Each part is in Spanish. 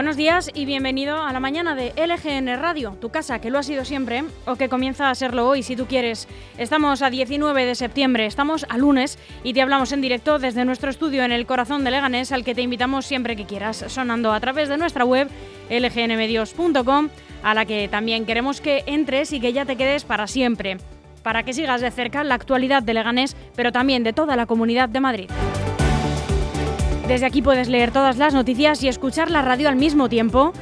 Buenos días y bienvenido a la mañana de LGN Radio, tu casa que lo ha sido siempre o que comienza a serlo hoy si tú quieres. Estamos a 19 de septiembre, estamos a lunes y te hablamos en directo desde nuestro estudio en el corazón de Leganés al que te invitamos siempre que quieras, sonando a través de nuestra web lgnmedios.com a la que también queremos que entres y que ya te quedes para siempre, para que sigas de cerca la actualidad de Leganés, pero también de toda la comunidad de Madrid. Desde aquí puedes leer todas las noticias y escuchar la radio al mismo tiempo,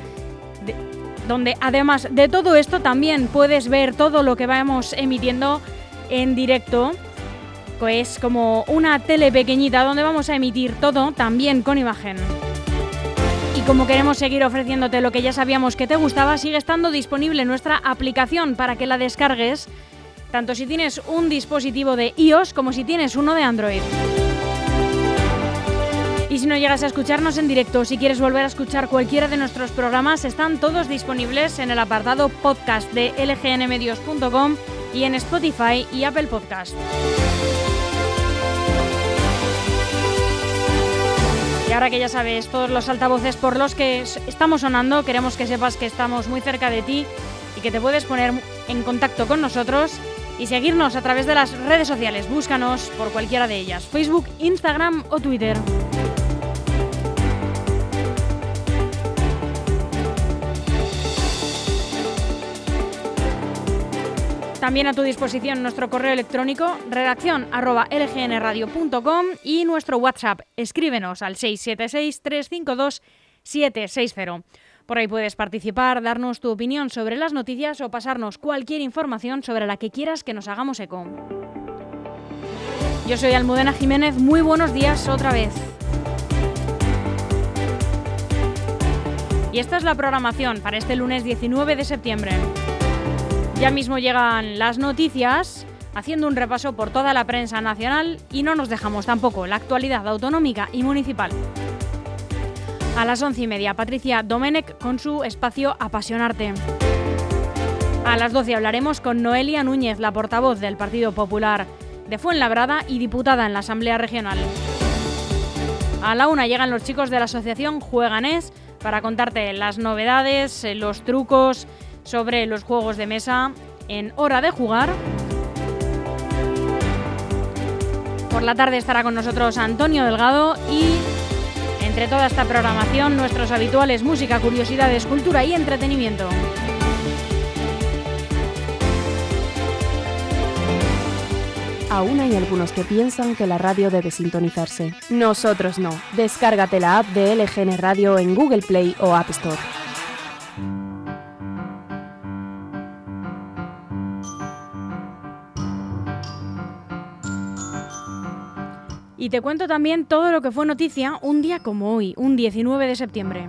donde además de todo esto también puedes ver todo lo que vamos emitiendo en directo. Pues como una tele pequeñita donde vamos a emitir todo también con imagen. Y como queremos seguir ofreciéndote lo que ya sabíamos que te gustaba, sigue estando disponible nuestra aplicación para que la descargues, tanto si tienes un dispositivo de iOS como si tienes uno de Android. Y si no llegas a escucharnos en directo, si quieres volver a escuchar cualquiera de nuestros programas, están todos disponibles en el apartado podcast de lgnmedios.com y en Spotify y Apple Podcast. Y ahora que ya sabes todos los altavoces por los que estamos sonando, queremos que sepas que estamos muy cerca de ti y que te puedes poner en contacto con nosotros y seguirnos a través de las redes sociales. Búscanos por cualquiera de ellas, Facebook, Instagram o Twitter. También a tu disposición nuestro correo electrónico redacción y nuestro WhatsApp. Escríbenos al 676-352-760. Por ahí puedes participar, darnos tu opinión sobre las noticias o pasarnos cualquier información sobre la que quieras que nos hagamos eco. Yo soy Almudena Jiménez, muy buenos días otra vez. Y esta es la programación para este lunes 19 de septiembre. Ya mismo llegan las noticias, haciendo un repaso por toda la prensa nacional y no nos dejamos tampoco la actualidad autonómica y municipal. A las once y media, Patricia Domenech con su espacio Apasionarte. A las doce hablaremos con Noelia Núñez, la portavoz del Partido Popular de Fuenlabrada y diputada en la Asamblea Regional. A la una llegan los chicos de la asociación Jueganés para contarte las novedades, los trucos, sobre los juegos de mesa en Hora de Jugar. Por la tarde estará con nosotros Antonio Delgado y entre toda esta programación nuestros habituales música, curiosidades, cultura y entretenimiento. Aún hay algunos que piensan que la radio debe sintonizarse. Nosotros no. Descárgate la app de LGN Radio en Google Play o App Store. Y te cuento también todo lo que fue noticia un día como hoy, un 19 de septiembre.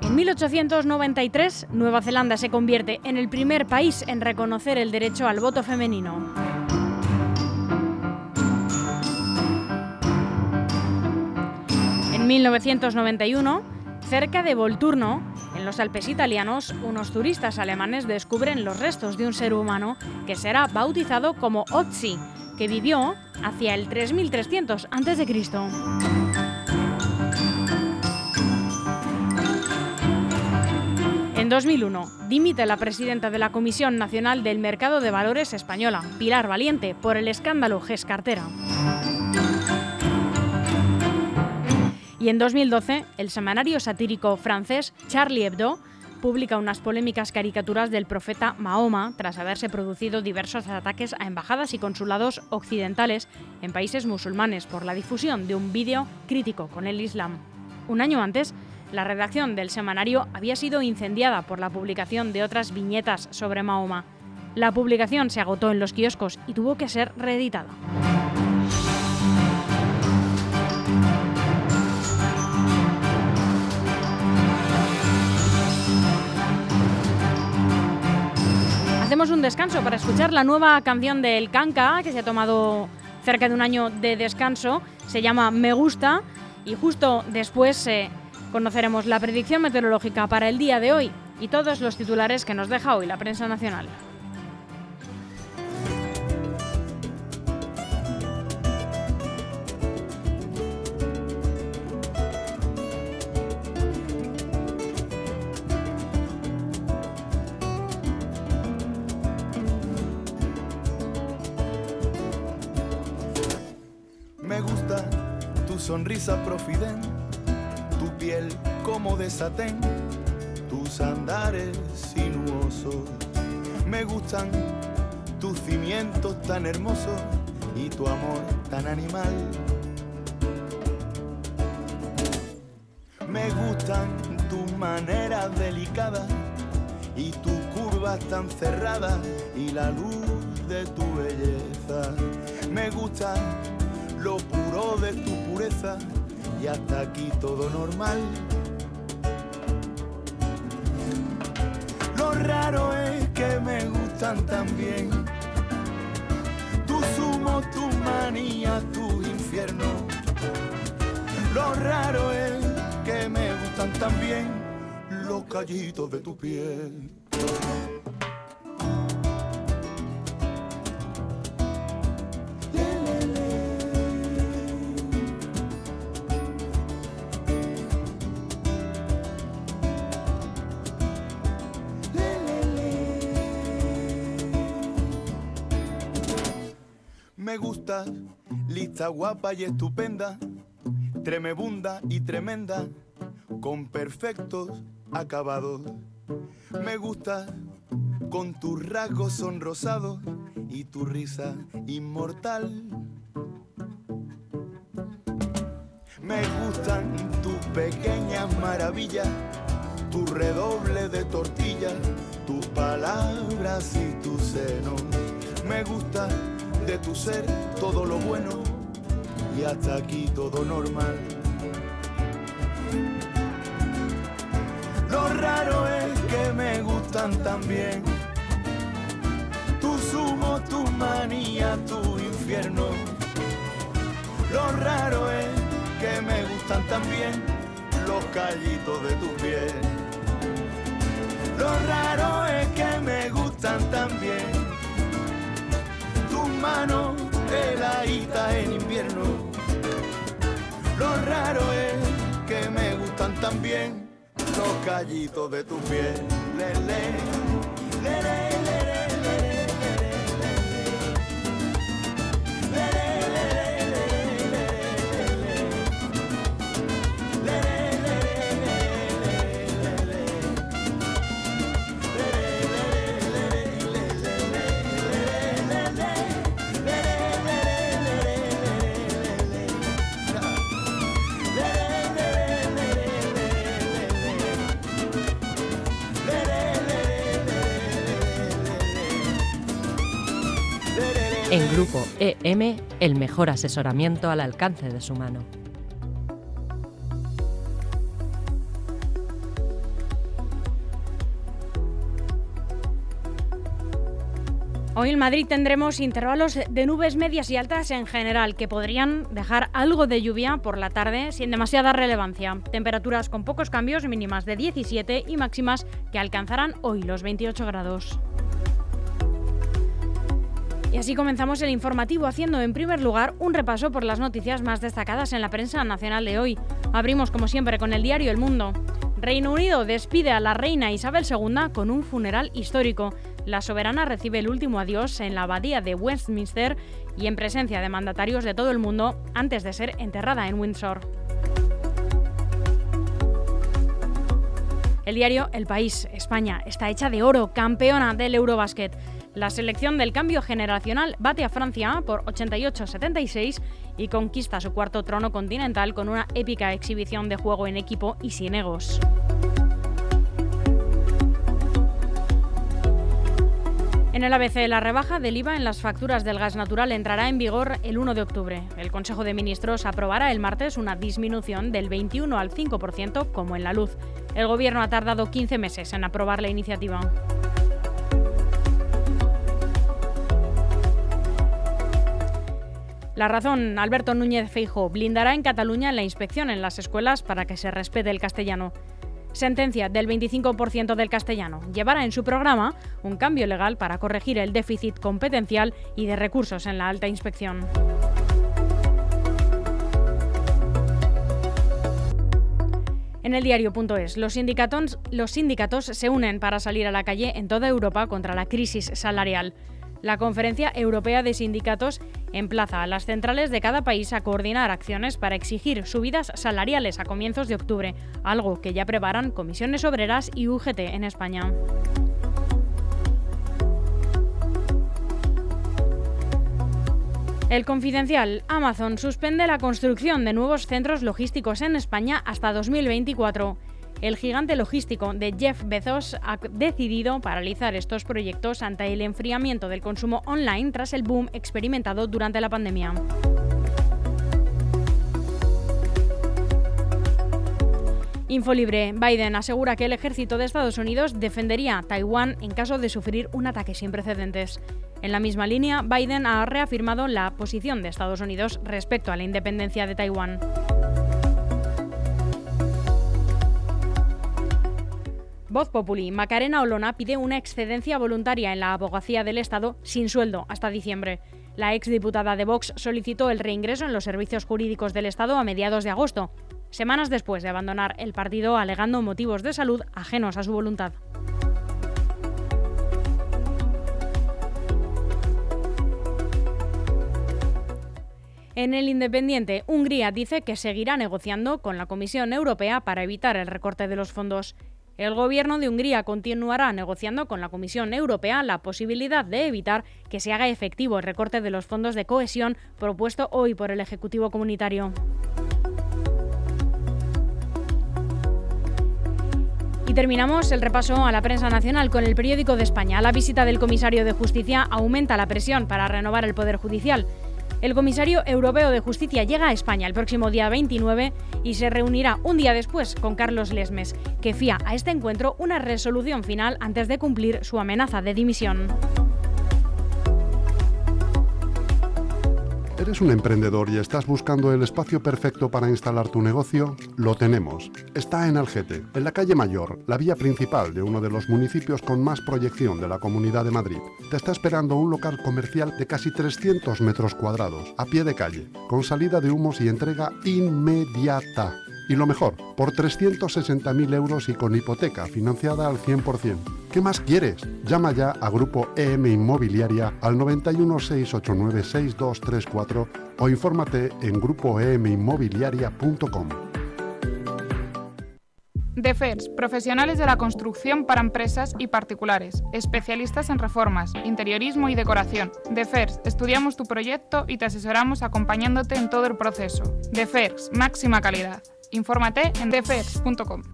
En 1893, Nueva Zelanda se convierte en el primer país en reconocer el derecho al voto femenino. En 1991, cerca de Volturno, en los Alpes italianos, unos turistas alemanes descubren los restos de un ser humano que será bautizado como Otzi, que vivió hacia el 3300 a.C. En 2001, dimite la presidenta de la Comisión Nacional del Mercado de Valores Española, Pilar Valiente, por el escándalo GES Cartera. Y en 2012, el semanario satírico francés Charlie Hebdo publica unas polémicas caricaturas del profeta Mahoma tras haberse producido diversos ataques a embajadas y consulados occidentales en países musulmanes por la difusión de un vídeo crítico con el Islam. Un año antes, la redacción del semanario había sido incendiada por la publicación de otras viñetas sobre Mahoma. La publicación se agotó en los kioscos y tuvo que ser reeditada. Hacemos un descanso para escuchar la nueva canción del Kanka, que se ha tomado cerca de un año de descanso. Se llama Me Gusta y justo después eh, conoceremos la predicción meteorológica para el día de hoy y todos los titulares que nos deja hoy la prensa nacional. Profiden, tu piel como de satén, tus andares sinuosos. Me gustan tus cimientos tan hermosos y tu amor tan animal. Me gustan tus maneras delicadas y tus curvas tan cerradas y la luz de tu belleza. Me gusta lo puro de tu pureza y hasta aquí todo normal. Lo raro es que me gustan también tus humos, tu manía, tu infierno. Lo raro es que me gustan también los callitos de tu piel. Lista, guapa y estupenda, tremebunda y tremenda, con perfectos acabados. Me gusta, con tus rasgos sonrosados y tu risa inmortal. Me gustan tus pequeñas maravillas, tu redoble de tortilla, tus palabras y tus senos. Me gusta de tu ser todo lo bueno y hasta aquí todo normal. Lo raro es que me gustan también tus humos, tu manía, tu infierno. Lo raro es que me gustan también los callitos de tu piel. Lo raro tus manos heladitas en invierno. Lo raro es que me gustan también los callitos de tu piel. Le, le, le, En Grupo EM, el mejor asesoramiento al alcance de su mano. Hoy en Madrid tendremos intervalos de nubes medias y altas en general que podrían dejar algo de lluvia por la tarde sin demasiada relevancia. Temperaturas con pocos cambios, mínimas de 17 y máximas que alcanzarán hoy los 28 grados. Y así comenzamos el informativo haciendo en primer lugar un repaso por las noticias más destacadas en la prensa nacional de hoy. Abrimos como siempre con el diario El Mundo. Reino Unido despide a la reina Isabel II con un funeral histórico. La soberana recibe el último adiós en la abadía de Westminster y en presencia de mandatarios de todo el mundo antes de ser enterrada en Windsor. El diario El País, España, está hecha de oro, campeona del Eurobasket. La selección del cambio generacional bate a Francia por 88-76 y conquista su cuarto trono continental con una épica exhibición de juego en equipo y sin egos. En el ABC, la rebaja del IVA en las facturas del gas natural entrará en vigor el 1 de octubre. El Consejo de Ministros aprobará el martes una disminución del 21 al 5% como en la luz. El Gobierno ha tardado 15 meses en aprobar la iniciativa. La razón, Alberto Núñez Feijo blindará en Cataluña la inspección en las escuelas para que se respete el castellano. Sentencia del 25% del castellano. Llevará en su programa un cambio legal para corregir el déficit competencial y de recursos en la alta inspección. En el diario.es, los los sindicatos se unen para salir a la calle en toda Europa contra la crisis salarial. La Conferencia Europea de Sindicatos emplaza a las centrales de cada país a coordinar acciones para exigir subidas salariales a comienzos de octubre, algo que ya preparan comisiones obreras y UGT en España. El confidencial Amazon suspende la construcción de nuevos centros logísticos en España hasta 2024. El gigante logístico de Jeff Bezos ha decidido paralizar estos proyectos ante el enfriamiento del consumo online tras el boom experimentado durante la pandemia. Infolibre. Biden asegura que el ejército de Estados Unidos defendería Taiwán en caso de sufrir un ataque sin precedentes. En la misma línea, Biden ha reafirmado la posición de Estados Unidos respecto a la independencia de Taiwán. Voz Populi. Macarena Olona pide una excedencia voluntaria en la abogacía del Estado sin sueldo hasta diciembre. La exdiputada de Vox solicitó el reingreso en los servicios jurídicos del Estado a mediados de agosto, semanas después de abandonar el partido alegando motivos de salud ajenos a su voluntad. En el Independiente, Hungría dice que seguirá negociando con la Comisión Europea para evitar el recorte de los fondos. El gobierno de Hungría continuará negociando con la Comisión Europea la posibilidad de evitar que se haga efectivo el recorte de los fondos de cohesión propuesto hoy por el Ejecutivo Comunitario. Terminamos el repaso a la prensa nacional con el periódico de España. La visita del comisario de Justicia aumenta la presión para renovar el Poder Judicial. El comisario europeo de justicia llega a España el próximo día 29 y se reunirá un día después con Carlos Lesmes, que fía a este encuentro una resolución final antes de cumplir su amenaza de dimisión. ¿Eres un emprendedor y estás buscando el espacio perfecto para instalar tu negocio? Lo tenemos. Está en Algete, en la calle Mayor, la vía principal de uno de los municipios con más proyección de la Comunidad de Madrid. Te está esperando un local comercial de casi 300 metros cuadrados, a pie de calle, con salida de humos y entrega inmediata. Y lo mejor, por 360.000 euros y con hipoteca financiada al 100%. ¿Qué más quieres? Llama ya a Grupo EM Inmobiliaria al 91 689 6234 o infórmate en grupoeminmobiliaria.com. DEFERS, profesionales de la construcción para empresas y particulares, especialistas en reformas, interiorismo y decoración. DEFERS, estudiamos tu proyecto y te asesoramos acompañándote en todo el proceso. DEFERS, máxima calidad. Infórmate en defers.com.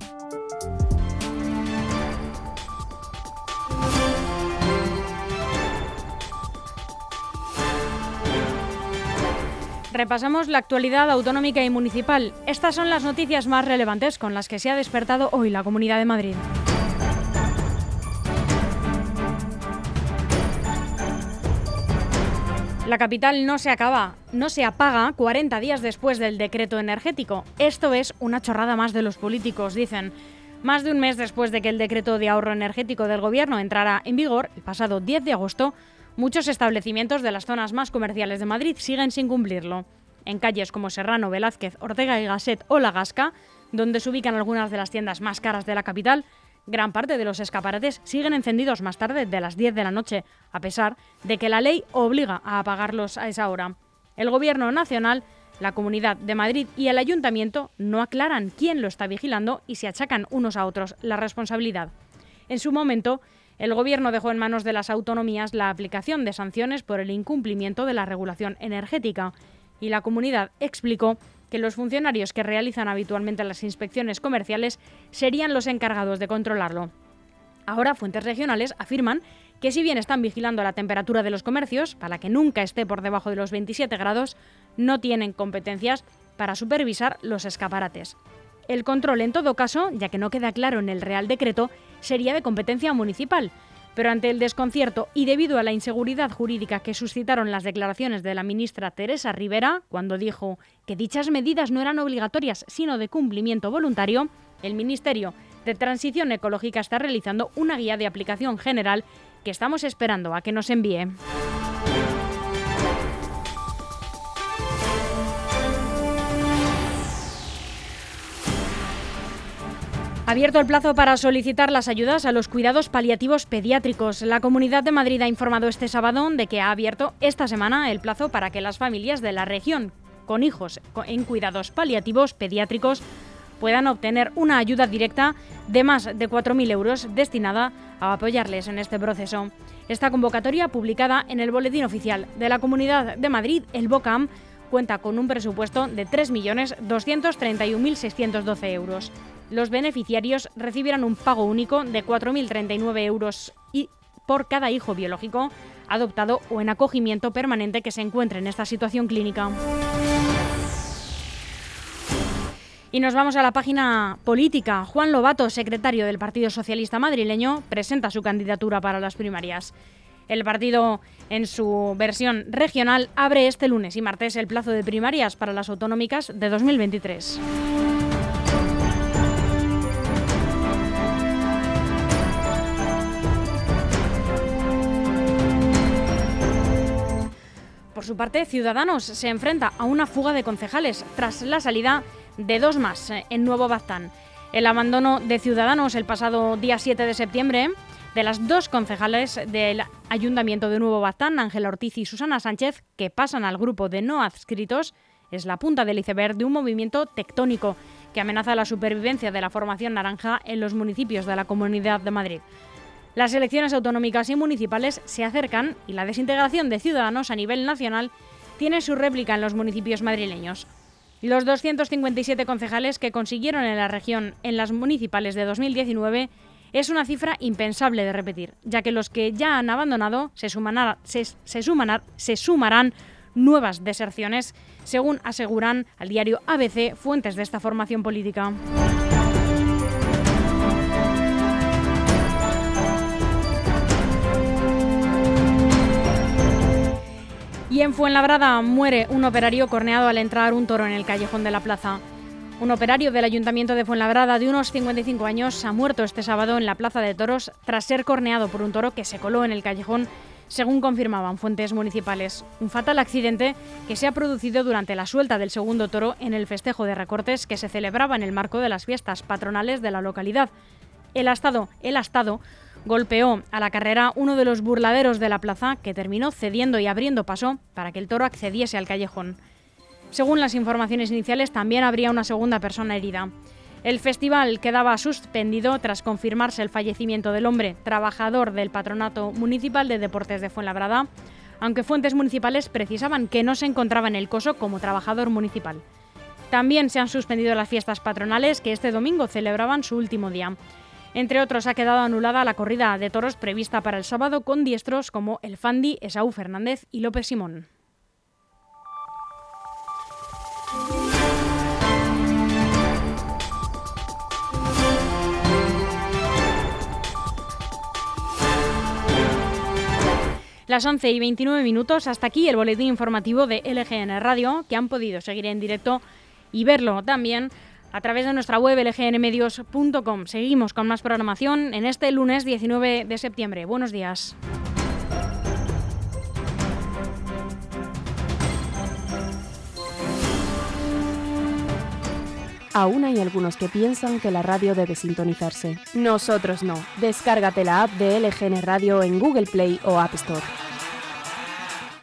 Repasamos la actualidad autonómica y municipal. Estas son las noticias más relevantes con las que se ha despertado hoy la Comunidad de Madrid. La capital no se acaba, no se apaga 40 días después del decreto energético. Esto es una chorrada más de los políticos, dicen. Más de un mes después de que el decreto de ahorro energético del Gobierno entrara en vigor, el pasado 10 de agosto, muchos establecimientos de las zonas más comerciales de Madrid siguen sin cumplirlo. En calles como Serrano, Velázquez, Ortega y Gasset o La Gasca, donde se ubican algunas de las tiendas más caras de la capital, Gran parte de los escaparates siguen encendidos más tarde de las 10 de la noche, a pesar de que la ley obliga a apagarlos a esa hora. El Gobierno Nacional, la Comunidad de Madrid y el Ayuntamiento no aclaran quién lo está vigilando y se achacan unos a otros la responsabilidad. En su momento, el Gobierno dejó en manos de las autonomías la aplicación de sanciones por el incumplimiento de la regulación energética y la comunidad explicó que los funcionarios que realizan habitualmente las inspecciones comerciales serían los encargados de controlarlo. Ahora, fuentes regionales afirman que si bien están vigilando la temperatura de los comercios para que nunca esté por debajo de los 27 grados, no tienen competencias para supervisar los escaparates. El control, en todo caso, ya que no queda claro en el Real Decreto, sería de competencia municipal, pero ante el desconcierto y debido a la inseguridad jurídica que suscitaron las declaraciones de la ministra Teresa Rivera, cuando dijo que dichas medidas no eran obligatorias sino de cumplimiento voluntario, el Ministerio de Transición Ecológica está realizando una guía de aplicación general que estamos esperando a que nos envíe. Abierto el plazo para solicitar las ayudas a los cuidados paliativos pediátricos. La Comunidad de Madrid ha informado este sábado de que ha abierto esta semana el plazo para que las familias de la región con hijos en cuidados paliativos pediátricos puedan obtener una ayuda directa de más de 4.000 euros destinada a apoyarles en este proceso. Esta convocatoria, publicada en el Boletín Oficial de la Comunidad de Madrid, el BOCAM, cuenta con un presupuesto de 3.231.612 euros. Los beneficiarios recibirán un pago único de 4.039 euros y por cada hijo biológico adoptado o en acogimiento permanente que se encuentre en esta situación clínica. Y nos vamos a la página política. Juan Lobato, secretario del Partido Socialista madrileño, presenta su candidatura para las primarias. El partido, en su versión regional, abre este lunes y martes el plazo de primarias para las autonómicas de 2023. Por su parte, Ciudadanos se enfrenta a una fuga de concejales tras la salida de dos más eh, en Nuevo Baztán. El abandono de Ciudadanos el pasado día 7 de septiembre de las dos concejales del Ayuntamiento de Nuevo Baztán, Ángela Ortiz y Susana Sánchez, que pasan al grupo de no adscritos, es la punta del iceberg de un movimiento tectónico que amenaza la supervivencia de la formación naranja en los municipios de la Comunidad de Madrid. Las elecciones autonómicas y municipales se acercan y la desintegración de ciudadanos a nivel nacional tiene su réplica en los municipios madrileños. Los 257 concejales que consiguieron en la región en las municipales de 2019 es una cifra impensable de repetir, ya que los que ya han abandonado se, se sumarán nuevas deserciones, según aseguran al diario ABC fuentes de esta formación política. En Fuenlabrada muere un operario corneado al entrar un toro en el callejón de la plaza. Un operario del Ayuntamiento de Fuenlabrada de unos 55 años ha muerto este sábado en la Plaza de Toros tras ser corneado por un toro que se coló en el callejón, según confirmaban fuentes municipales. Un fatal accidente que se ha producido durante la suelta del segundo toro en el festejo de recortes que se celebraba en el marco de las fiestas patronales de la localidad. El Estado, el Estado golpeó a la carrera uno de los burladeros de la plaza que terminó cediendo y abriendo paso para que el toro accediese al callejón. Según las informaciones iniciales, también habría una segunda persona herida. El festival quedaba suspendido tras confirmarse el fallecimiento del hombre, trabajador del Patronato Municipal de Deportes de Fuenlabrada, aunque fuentes municipales precisaban que no se encontraba en el coso como trabajador municipal. También se han suspendido las fiestas patronales que este domingo celebraban su último día. Entre otros, ha quedado anulada la corrida de toros prevista para el sábado con diestros como el Fandi, Esaú Fernández y López Simón. Las 11 y 29 minutos, hasta aquí el boletín informativo de LGN Radio, que han podido seguir en directo y verlo también a través de nuestra web lgnmedios.com. Seguimos con más programación en este lunes 19 de septiembre. Buenos días. Aún hay algunos que piensan que la radio debe sintonizarse. Nosotros no. Descárgate la app de LGN Radio en Google Play o App Store.